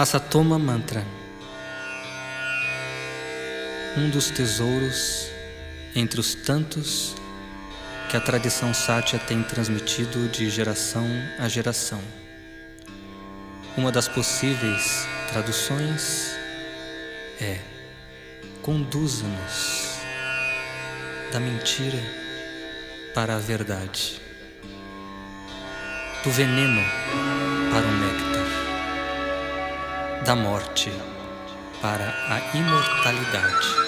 Asatoma Mantra Um dos tesouros entre os tantos que a tradição sátia tem transmitido de geração a geração. Uma das possíveis traduções é: conduza-nos da mentira para a verdade, do veneno para o da morte para a imortalidade.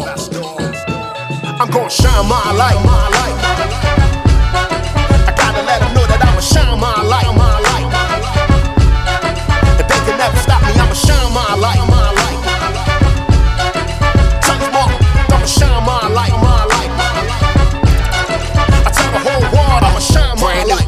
I'm gonna shine my light. I gotta know that I'ma shine my light. If they can never stop me, I'ma shine my light. My light. I'ma shine my light. I whole world, I'ma shine my light.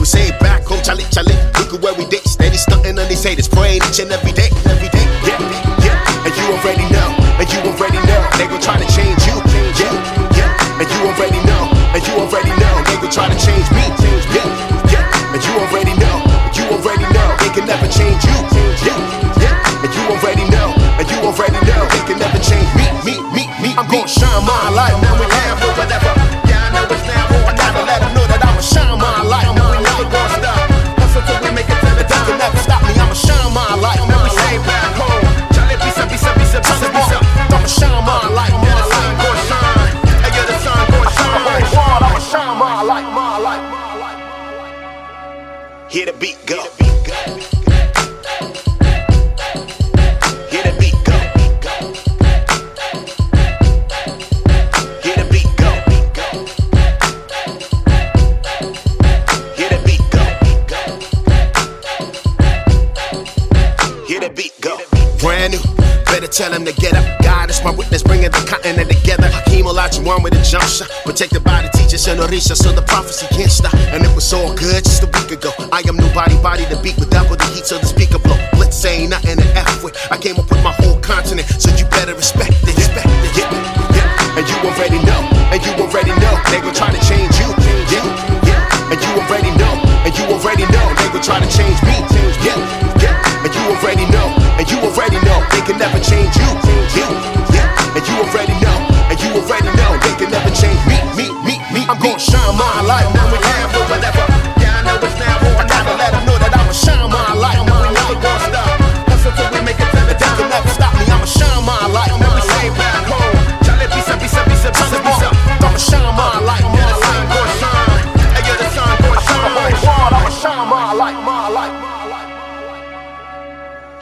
And we say back home, Charlie, Charlie, look at where we did. Steady stunting on these haters, praying each and every day, every day. Yeah, yeah, and you already know, and you already know. They gon' try to change you, yeah, yeah, and you already know, and you already know. They gon' try to change me. Yeah, yeah. And you already know, you already know. They can never change you. Yeah, yeah. And you already know, and you already know. They can never change me, me, me, me. I'm gon' shine my light. Now we can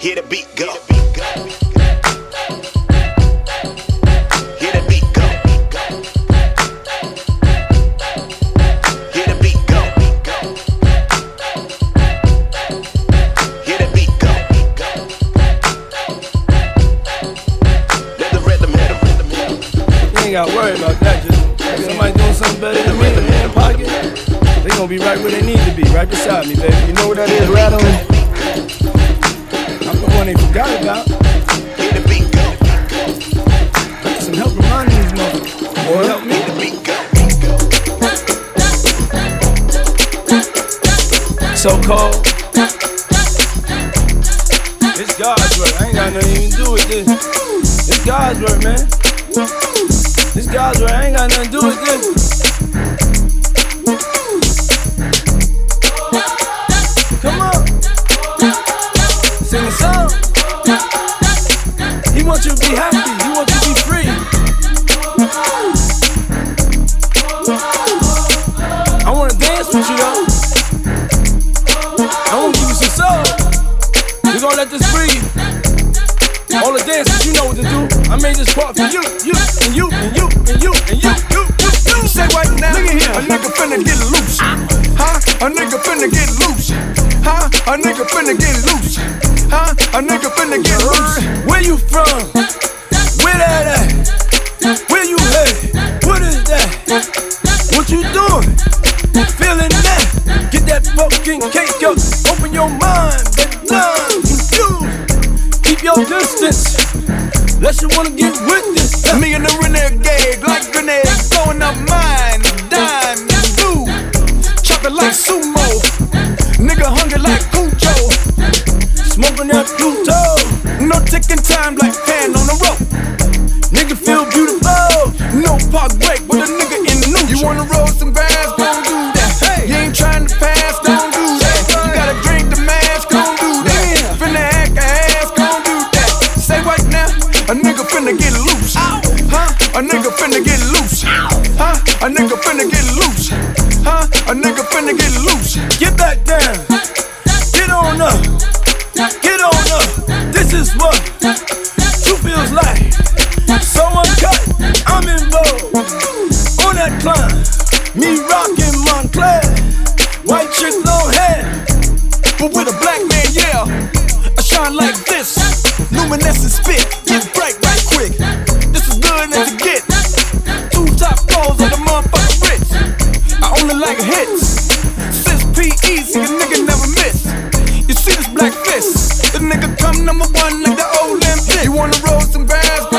Hear the beat go. Hear the beat go. Hear the beat go. Hear the beat go. Let the rhythm hit him. You ain't got to worry about that. Just somebody doing something better than me in the pocket. They gonna be right where they need to be, right beside me, baby. You know what that is, right on they forgot about. Get the beat go. Some help reminding these motherfuckers. Help me. The beat go. So cold. It's God's work. I ain't got nothing to do with this. It's God's work, man. This God's work. I ain't got nothing to do with this. finna get loose. Huh? A nigga finna get loose. Huh? A nigga finna get loose. Where you from? like hits. Since PE, see a nigga never miss. You see this black fist? The nigga come number one like the Olympics. You wanna roll some grass?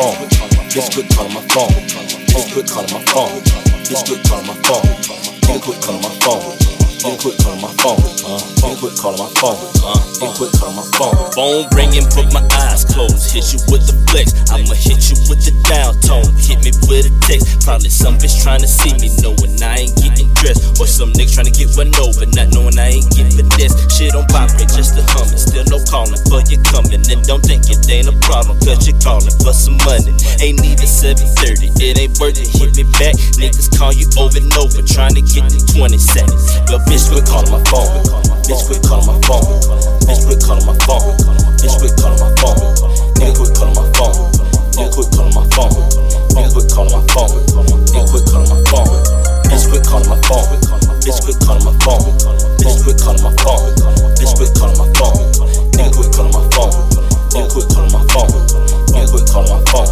Phone. Bitch, quit calling my phone. Bitch, quit calling my phone. Bitch, quit calling my phone. Bitch, quit calling my phone. You quit calling my phone. Uh, you quit calling my phone. Uh, you quit calling my phone. Phone ringing, but my eyes closed. Hit you with the flex. I'ma hit you with the down tone. Hit me with a text. Probably some bitch trying to see me, knowing I ain't getting dressed. Or some niggas trying to get run over, not knowing calling for some money. Ain't even 730, it ain't worth it. Hit me back. Niggas call you over and over, trying to get the 20 seconds. But Bitch, quit calling my phone. Bitch, quit calling my phone. Bitch, quit calling my phone. Bitch, quit calling my phone. Nigga, quit calling my phone. Nigga, quit calling my phone. Nigga, quit calling my phone. Nigga, quit calling my phone. Bitch, quit calling my phone. Bitch, quit calling my phone. Bitch, quit calling my phone. Bitch, quit calling my phone. Nigga, quit calling my phone. Nigga, quit calling my phone. Quit calling my phone.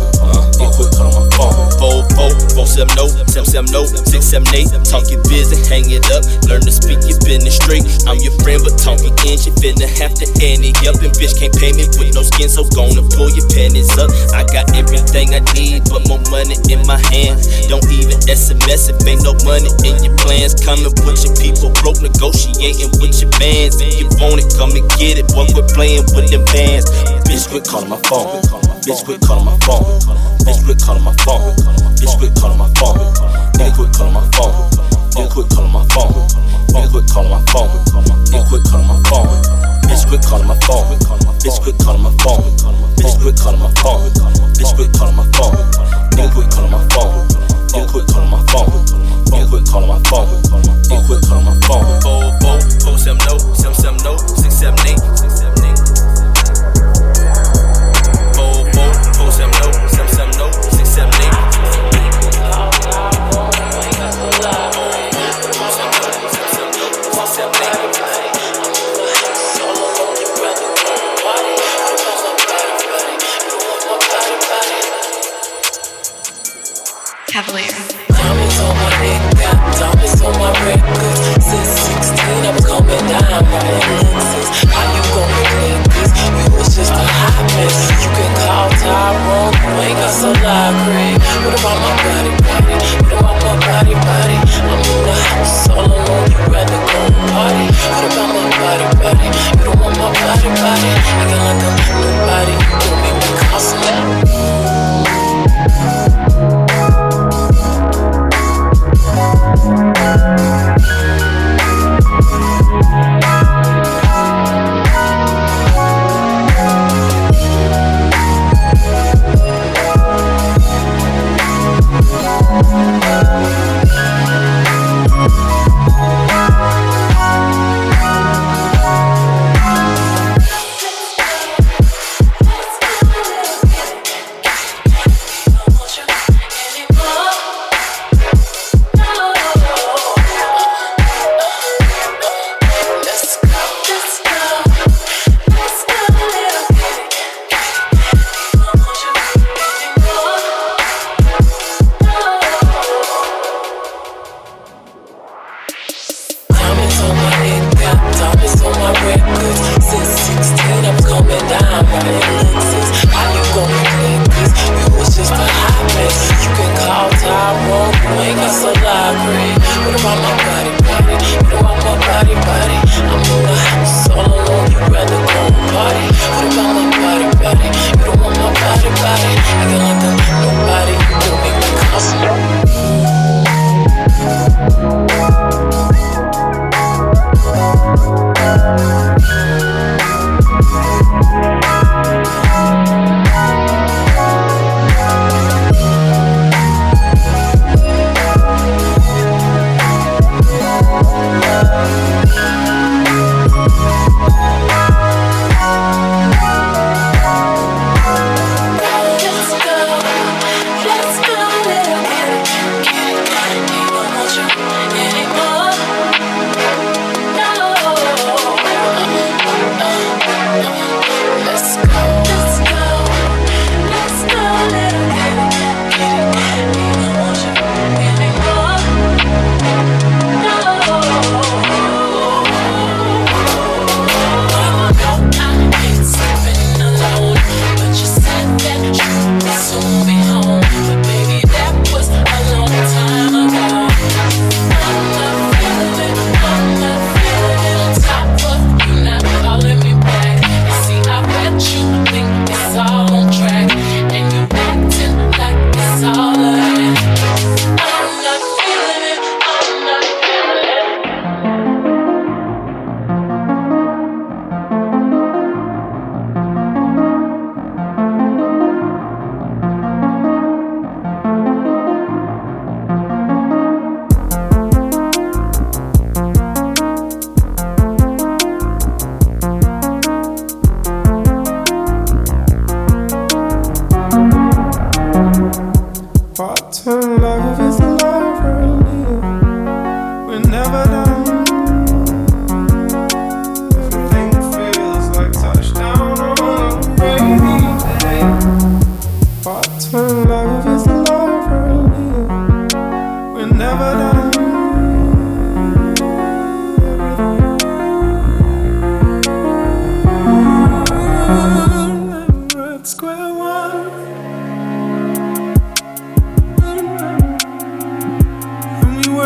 Nigga, quit calling my phone. Four, four, four, seven, no, seven, seven, no, six, seven, eight. Talk your busy, hang it up. Learn to speak your business straight. I'm your friend, but talking inch, you finna have to ante up. And bitch can't pay me with no skin, so gonna pull your panties up. I got everything I need, but more money in my hands. Don't even SMS if ain't no money in your plans. Coming with your people broke, negotiating with your bands. If you want it, come and get it. Boy, quit playing with them bands. Bitch, quit calling my phone. Bitch, quit calling my phone. Bitch, quit calling my phone. Bitch, quit calling my phone. Nigga, quit calling my phone. Nigga, quit calling my phone. Nigga, quit calling my phone. Nigga, quit calling my phone. Bitch, quit calling my phone. Bitch, quit calling my phone. Bitch, quit calling my phone. Bitch, quit calling my phone. Nigga, quit calling my phone. Nigga, quit calling my phone. Nigga, quit calling my phone. Nigga, quit calling my phone. Four, four, four, seven, no, seven, seven, no, six, seven, eight, six, seven, eight.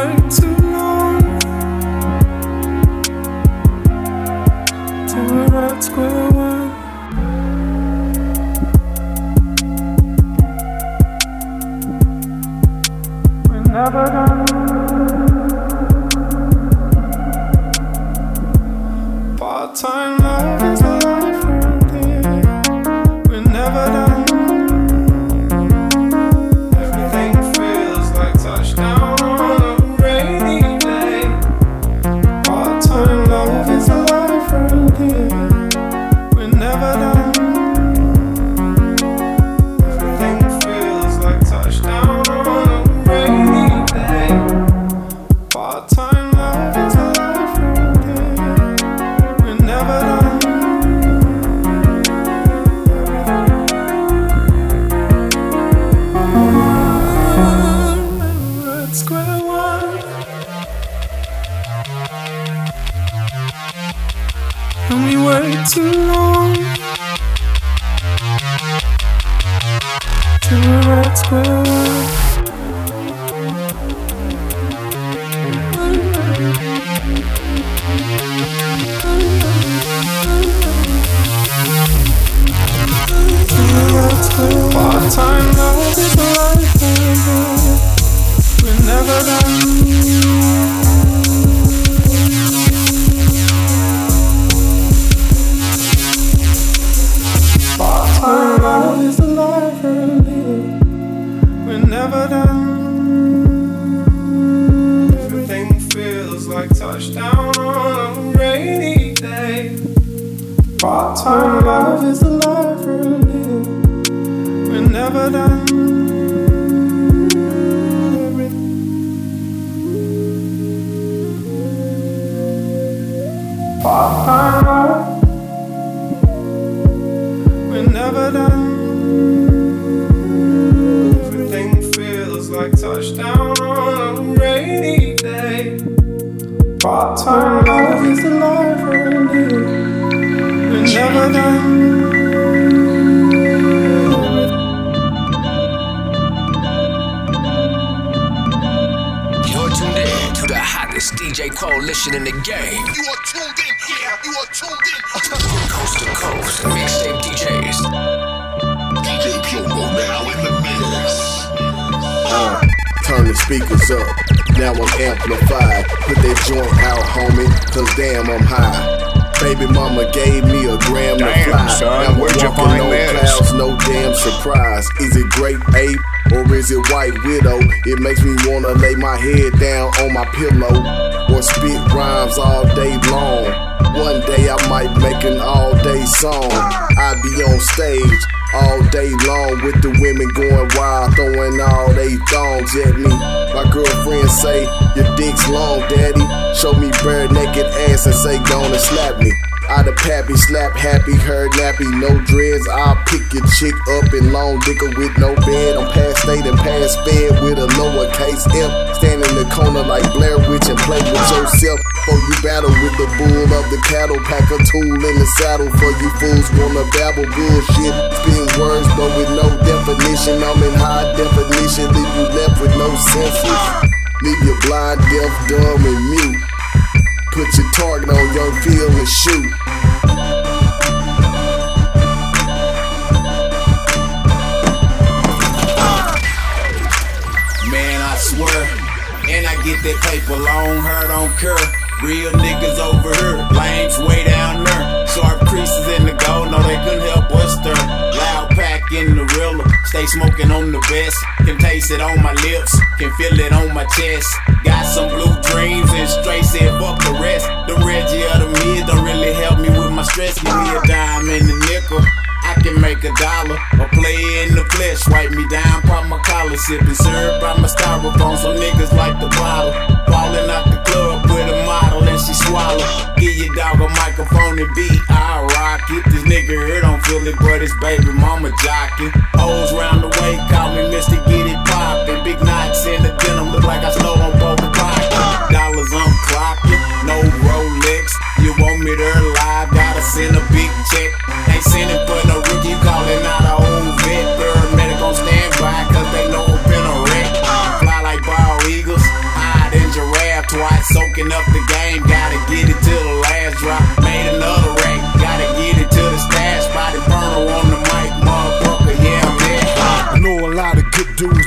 And we Part-time love is a surprise. Is it great ape or is it white widow? It makes me wanna lay my head down on my pillow or spit rhymes all day long. One day I might make an all day song. I be on stage all day long with the women going wild, throwing all they thongs at me. My girlfriend say, Your dick's long, daddy. Show me bare naked ass and say, Gonna slap me. Out of pappy, slap happy, her nappy, no dreads. I'll pick your chick up in long dicker with no bed. I'm past state and past fed with a lowercase m. Stand in the corner like Blair Witch and play with yourself. For you battle with the bull of the cattle, pack a tool in the saddle. For you fools wanna babble bullshit, spin words but with no definition. I'm in high definition, leave you left with no senses. Leave you blind, deaf, dumb, and mute. Put your target on young field and shoot. Swear. And I get that paper long, hair don't care. Real niggas over here, lames way down there. Sharp creases in the gold, no they couldn't help but stir. Loud pack in the rilla, stay smoking on the best. Can taste it on my lips, can feel it on my chest. Got some blue dreams and straight said fuck the rest. The Reggie of the mid don't really help me with my stress. Give me a dime and a nickel. Can make a dollar or play in the flesh. Wipe me down, pop my collar, sipping syrup by my styrofoam. Some niggas like the bottle. Falling out the club with a model and she swallow. Give your dog a microphone and beat. I rock it. This nigga here don't feel it, but his baby mama jockin'. O's round the way, call me Mr. Get It Poppin'. Big knots in the denim, look like I stole on both pockets. Dollars I'm no Rolex. You want me there live, gotta send a big check. Ain't sending for no rookie, calling out a old vet. Paramedic on standby, cause they know I've been a wreck. Fly like bald eagles, hide in giraffe twice, soaking up the game. Gotta get it to the last drop.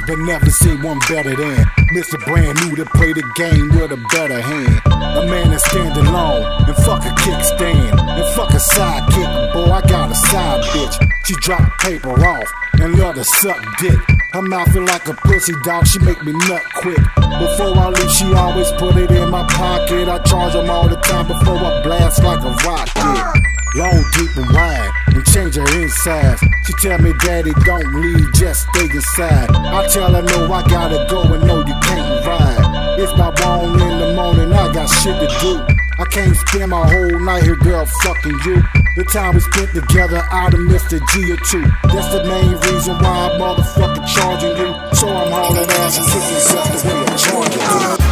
But never seen one better than Mr. Brand New to play the game with a better hand. A man that stand alone and fuck a kickstand and fuck a sidekick. Boy, I got a side bitch. She drop paper off and love to suck dick. Her mouth feel like a pussy dog, she make me nut quick. Before I leave, she always put it in my pocket. I charge them all the time before I blast like a rocket. Long, deep, and wide, and change her insides. She tell me, Daddy, don't leave, just stay inside. I tell her, no, I gotta go, and no, you can't ride. It's my one in the morning, I got shit to do. I can't spend my whole night here, girl, fucking you. The time we spent together, I'd have missed a G or two. That's the main reason why I'm motherfucking charging you. So I'm hauling ass and kicking just the way I'm charging you.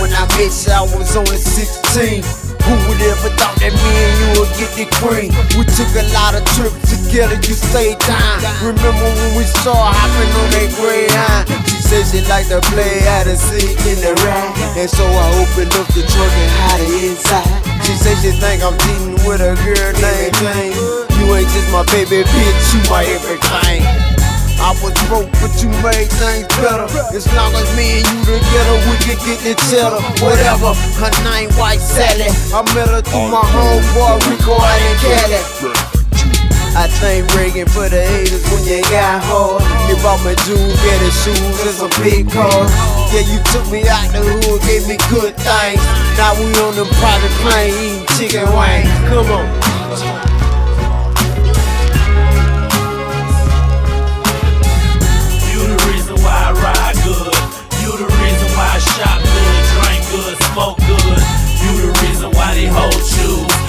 When I met you, I was only 16. Who would ever thought that me and you would get the cream? We took a lot of trips together, you stayed time. Remember when we saw hopping on that Greyhound? She said she liked to play out of seat in the ride. And so I opened up the trunk and hide it inside. She said she think I'm cheating with a girl named Jane. You ain't just my baby bitch, you my everything. I was broke, but you made things better. As long as me and you together, we could get each other. Whatever, her name White Sally. I met her through my homeboy Rico out in Cali. I think Reagan for the haters when you got hard. You bought me jewels, get shoes and some big cars. Yeah, you took me out the hood, gave me good things. Now we on the private plane eating chicken wings. Come on. Smoke good. You the reason why they hold. You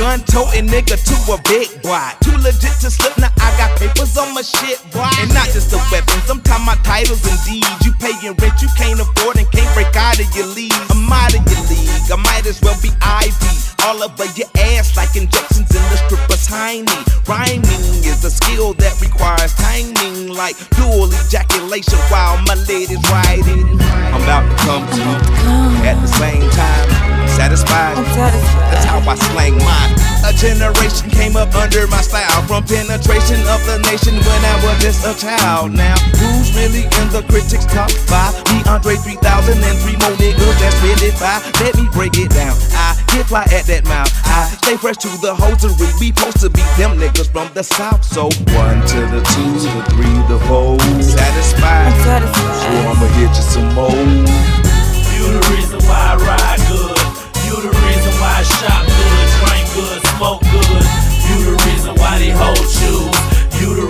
gun toting nigga to a big boy. Too legit to slip, now I got papers on my shit, boy. And not just the weapons, sometimes my titles and deeds. You paying rent you can't afford and can't break out of your league. I'm out of your league, I might as well be Ivy. All over your ass like injections in the stripper's hiney. Rhyming is a skill that requires timing, like dual ejaculation while my lady's riding. I'm about to come to you at the same time. Satisfied? That's how I slang mine. A generation came up under my style from penetration of the nation when I was just a child. Now, who's really in the critics' top five? Me, Andre 3000 and three more niggas that's really fine. Let me break it down. I get fly at that mouth. I stay fresh to the hosiery. We supposed to be them niggas from the south. So one to the two, the three, the four. Satisfied. So I'ma hit you some more. You the reason why I ride good. You the reason why I shop good, drink good, smoke good. You the reason why they hold shoes. You the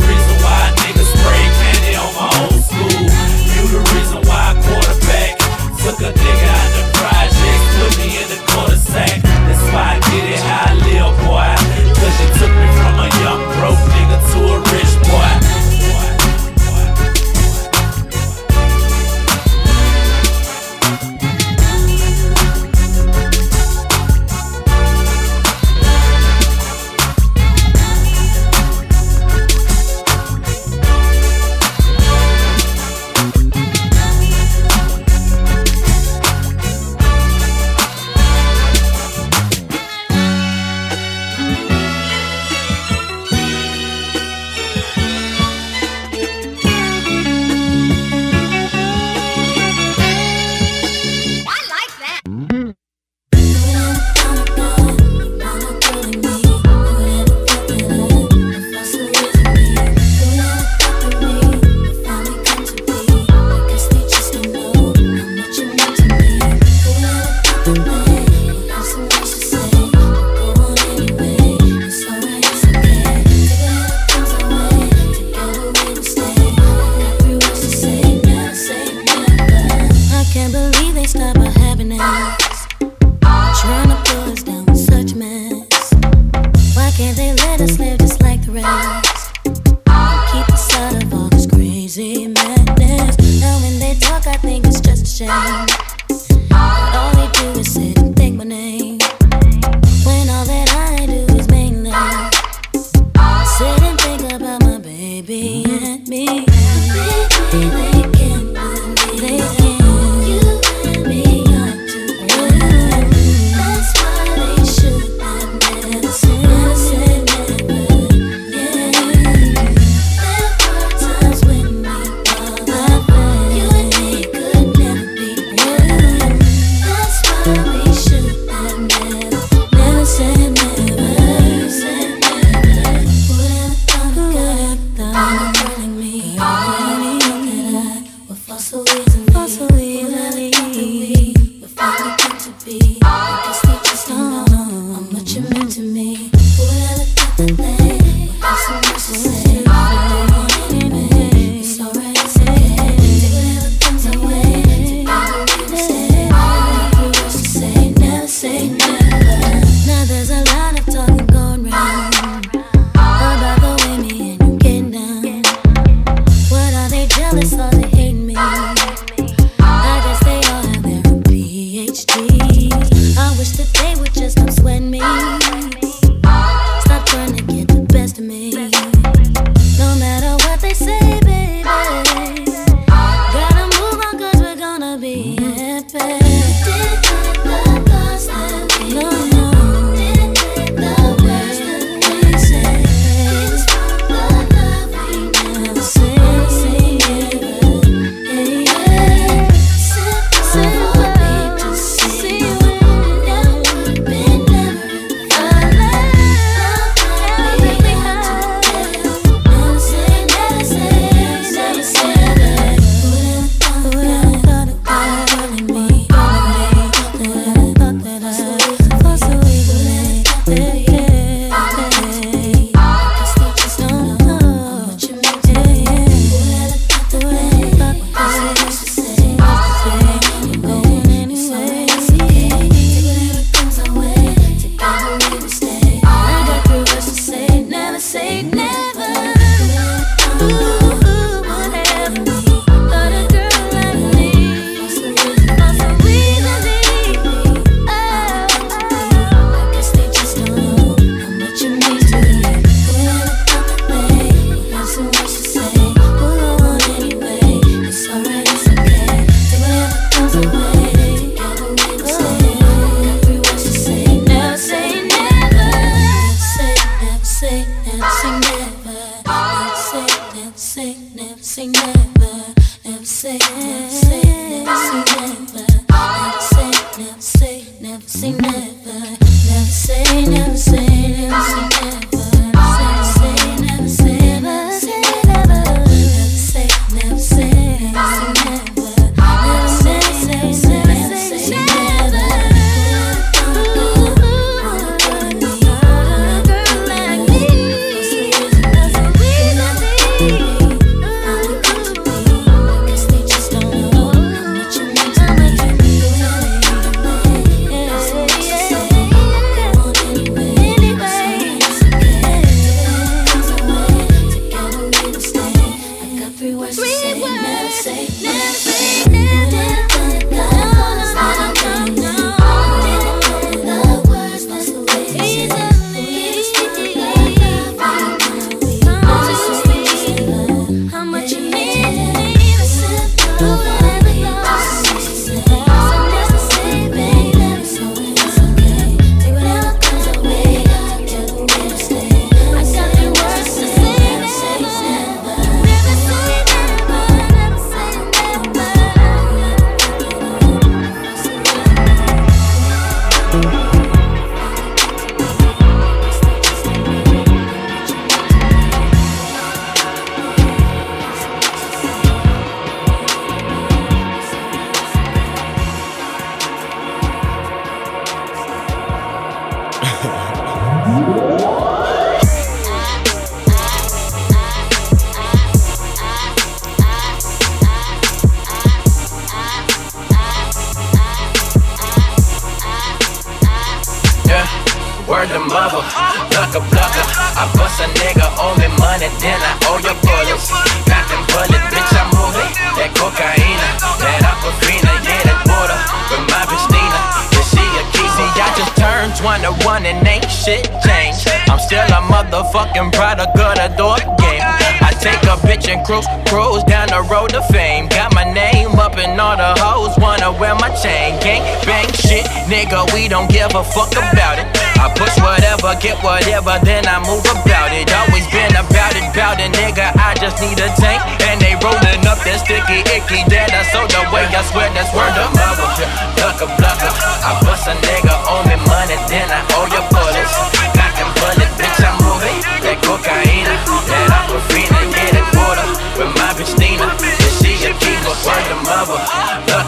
at me. saying cruise, cruise down the road to fame. Got my name up in all the hoes wanna wear my chain. Gang bang shit, nigga, we don't give a fuck about it. I push whatever, get whatever, then I move about it. Always been about it, about it, nigga. I just need a tank, and they rolling up that sticky icky that I sold away. I swear that's worth a mother. Blocker, blocker, I bust a nigga owe me money, then I owe your bullets. Got them bullets, bitch, I'm moving. That cocaine.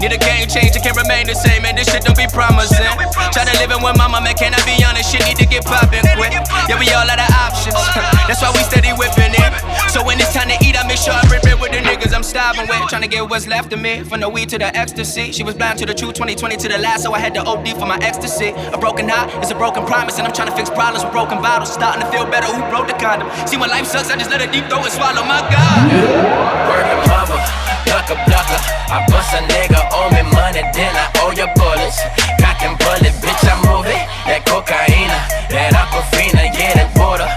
Need a game change, it can't remain the same, man. This shit don't be promising. Try to live in with mama, man. Can I be honest? Shit need to get poppin' quick. Yeah, we all out of options. That's why we steady whipping it. So when it's time to eat, I make sure I rip it with the niggas I'm starving with. Trying to get what's left of me. From the weed to the ecstasy. She was blind to the truth, 2020 to the last, so I had to OD for my ecstasy. A broken heart is a broken promise, and I'm trying to fix problems with broken bottles. Starting to feel better, who broke the condom? See, when life sucks, I just let it deep throw and swallow my God. Word of mother, ducker, ducker. I bust a nigga, owe me money, then I owe your bullets. Cock and bullet, bitch, I move it. That cocaine, that aquafina, yeah, that water.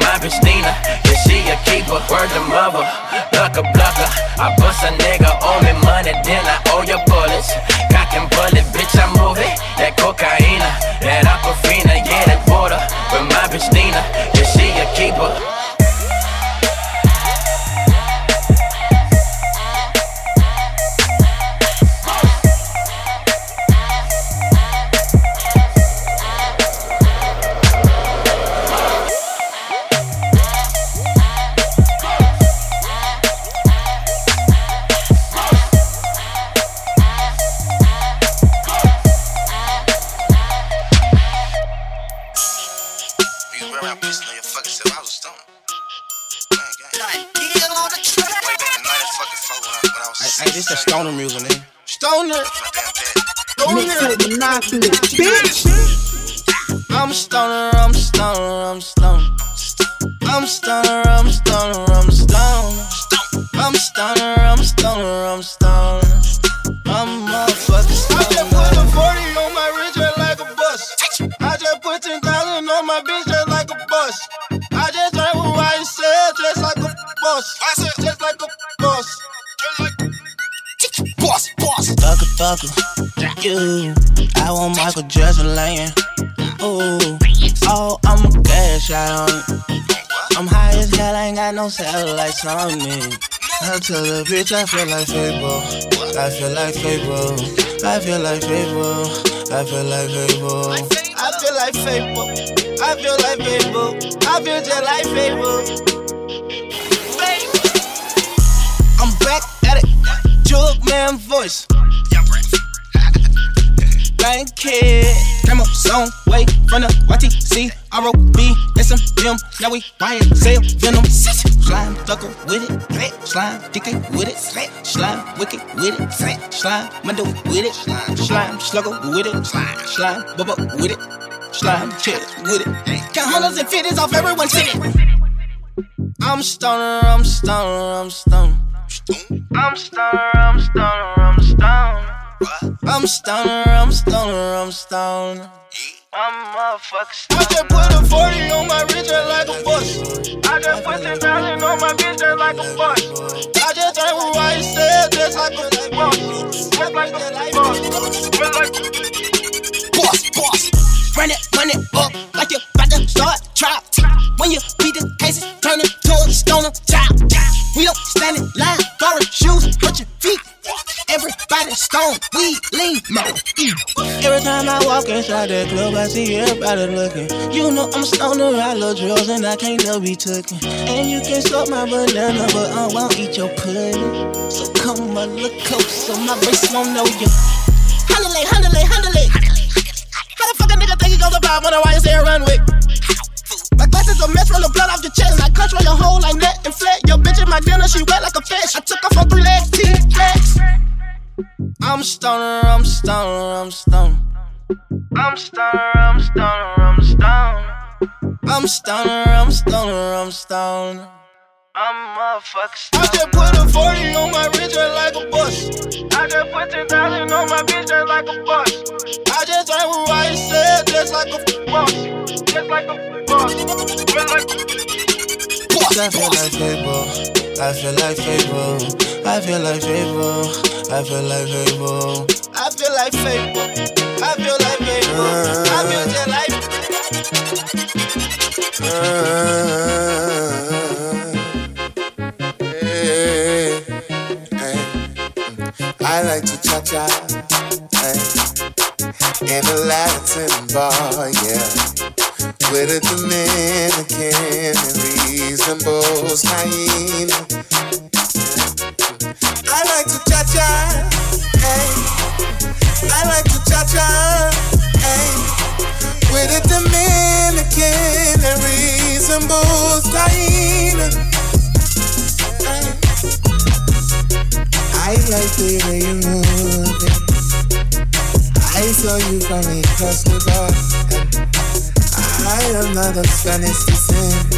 My bitch Nina, yeah, she a keeper. Word of mother, ducker, ducker. I bust a nigga, owe me money, then I owe your bullets. Cock and bullet, bitch, I move it. That cocaine, Stoner music, nigga. Stoner. Stoner. Bitch. I'm a stoner, I'm stoner, I'm stoner. I'm stoner, I'm stoner, I'm stoner. I'm stoner, I'm stoner, I'm a stoner. I'm motherfucking stoner. I just put a 40 on my wrist just like a bus. I just put 10,000 on my bitch just like a bus. I just drive what I said just like a bus. I said just Boss, boss. Thugger, thugger. You, I want Michael Jackson laying. Ooh, oh, I'm a cash out on it. I'm high as hell, I ain't got no satellites on me. I tell the bitch I feel like Pablo. I feel like Pablo. I feel like Pablo. I feel like Pablo. I feel like Pablo. I feel like Pablo. I feel just like Pablo. Jug man voice. Thank kid. Came up some way from the YTC, ROB, SMM. Now we riot, sale, venom. Slime, duckle with it. Slime, DK with it. Slime, wicked with it. Slime, Mundo with it. Slime, sluggle with it. Slime, bubba with it. Slime, chest with it. Count hundreds and fifties off everyone's city. I'm stoner, I'm stoner, I'm stoner. I'm stoner, I'm stoner, I'm stoner. I'm stoner, I'm stoner, I'm stoner. I'm motherfucker I just put a 40 on my wrist just like a bus. I just put 10,000 on my bitch just like a bus. I just think what I said just like a boss. Just like a boss. Just like boss, boss. Run it, run it up like you about to start trap. When you beat the cases, turn it to a stoner child. We don't stand in line, foreign shoes, put your feet. Everybody stone, we lean, mo. Every time I walk inside that club, I see everybody looking. You know I'm stoner, I love drugs, and I can't love be taken. And you can suck my banana, but I won't eat your pudding. So come a little close, so my wrist won't know you. Handle it, handle it, handle it. How the fuck a nigga think he about when I why say runway? My glasses a mess, roll the blood off your chest. I control your whole like net and flat. Your bitch in my dinner, she wet like a fish. I took off her three legs, T-Flex. I'm stoner, I'm stoner, I'm stoner. I'm stoner, I'm stoner, I'm stoner. I'm stoner, I'm stoner, I'm stoner. I'm motherfucker. I just put a 40 on my wrist just like a bus. I just put 10,000 on my bitch just like a bus. Just like a boss. Just like a boss. Just like I feel like Pablo. I feel like Pablo. I feel like Pablo. I feel like Pablo. I feel like Pablo. I feel like Pablo. I feel just like. I like to cha cha in a Latin bar, yeah, with a Dominican and resembles hyena. I like to cha cha, hey. I like to cha cha, hey, with a Dominican that resembles hyena. I like the way you move it. I saw you from across the bar. I am not of Spanish descent.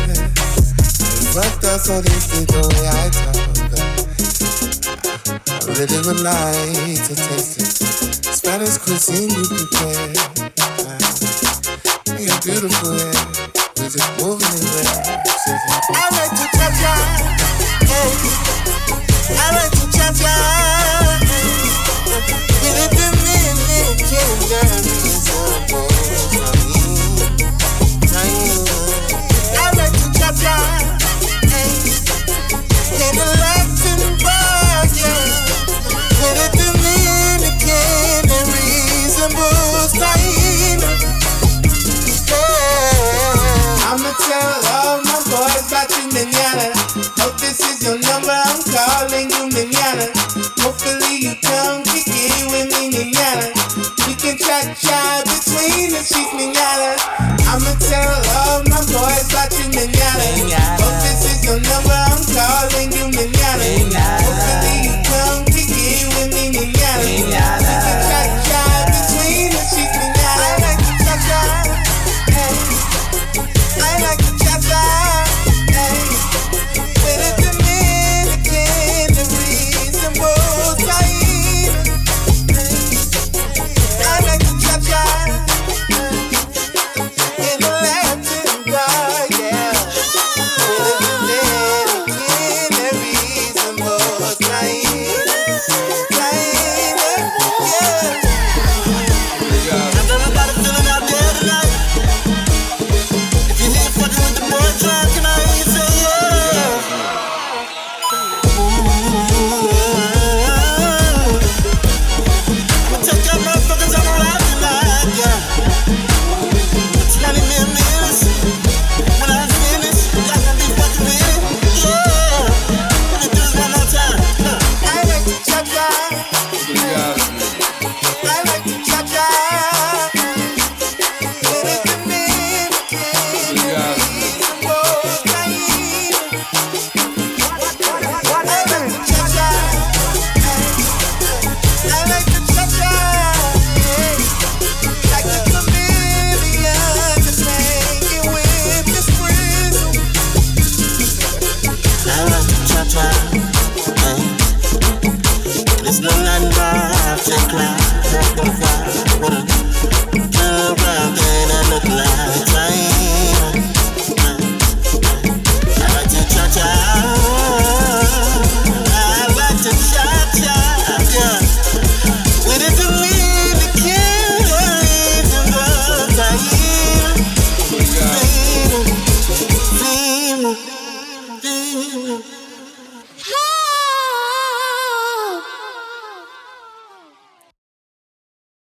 But that's all they see the way I talk. I really would like to taste it. Spanish cuisine you prepare. You're beautiful, yeah. We're just moving in there. I like to ya. Hey. I like to cha cha. Hope this is your number, I'm calling you manana. Hopefully you come the sheets manana. I'ma tell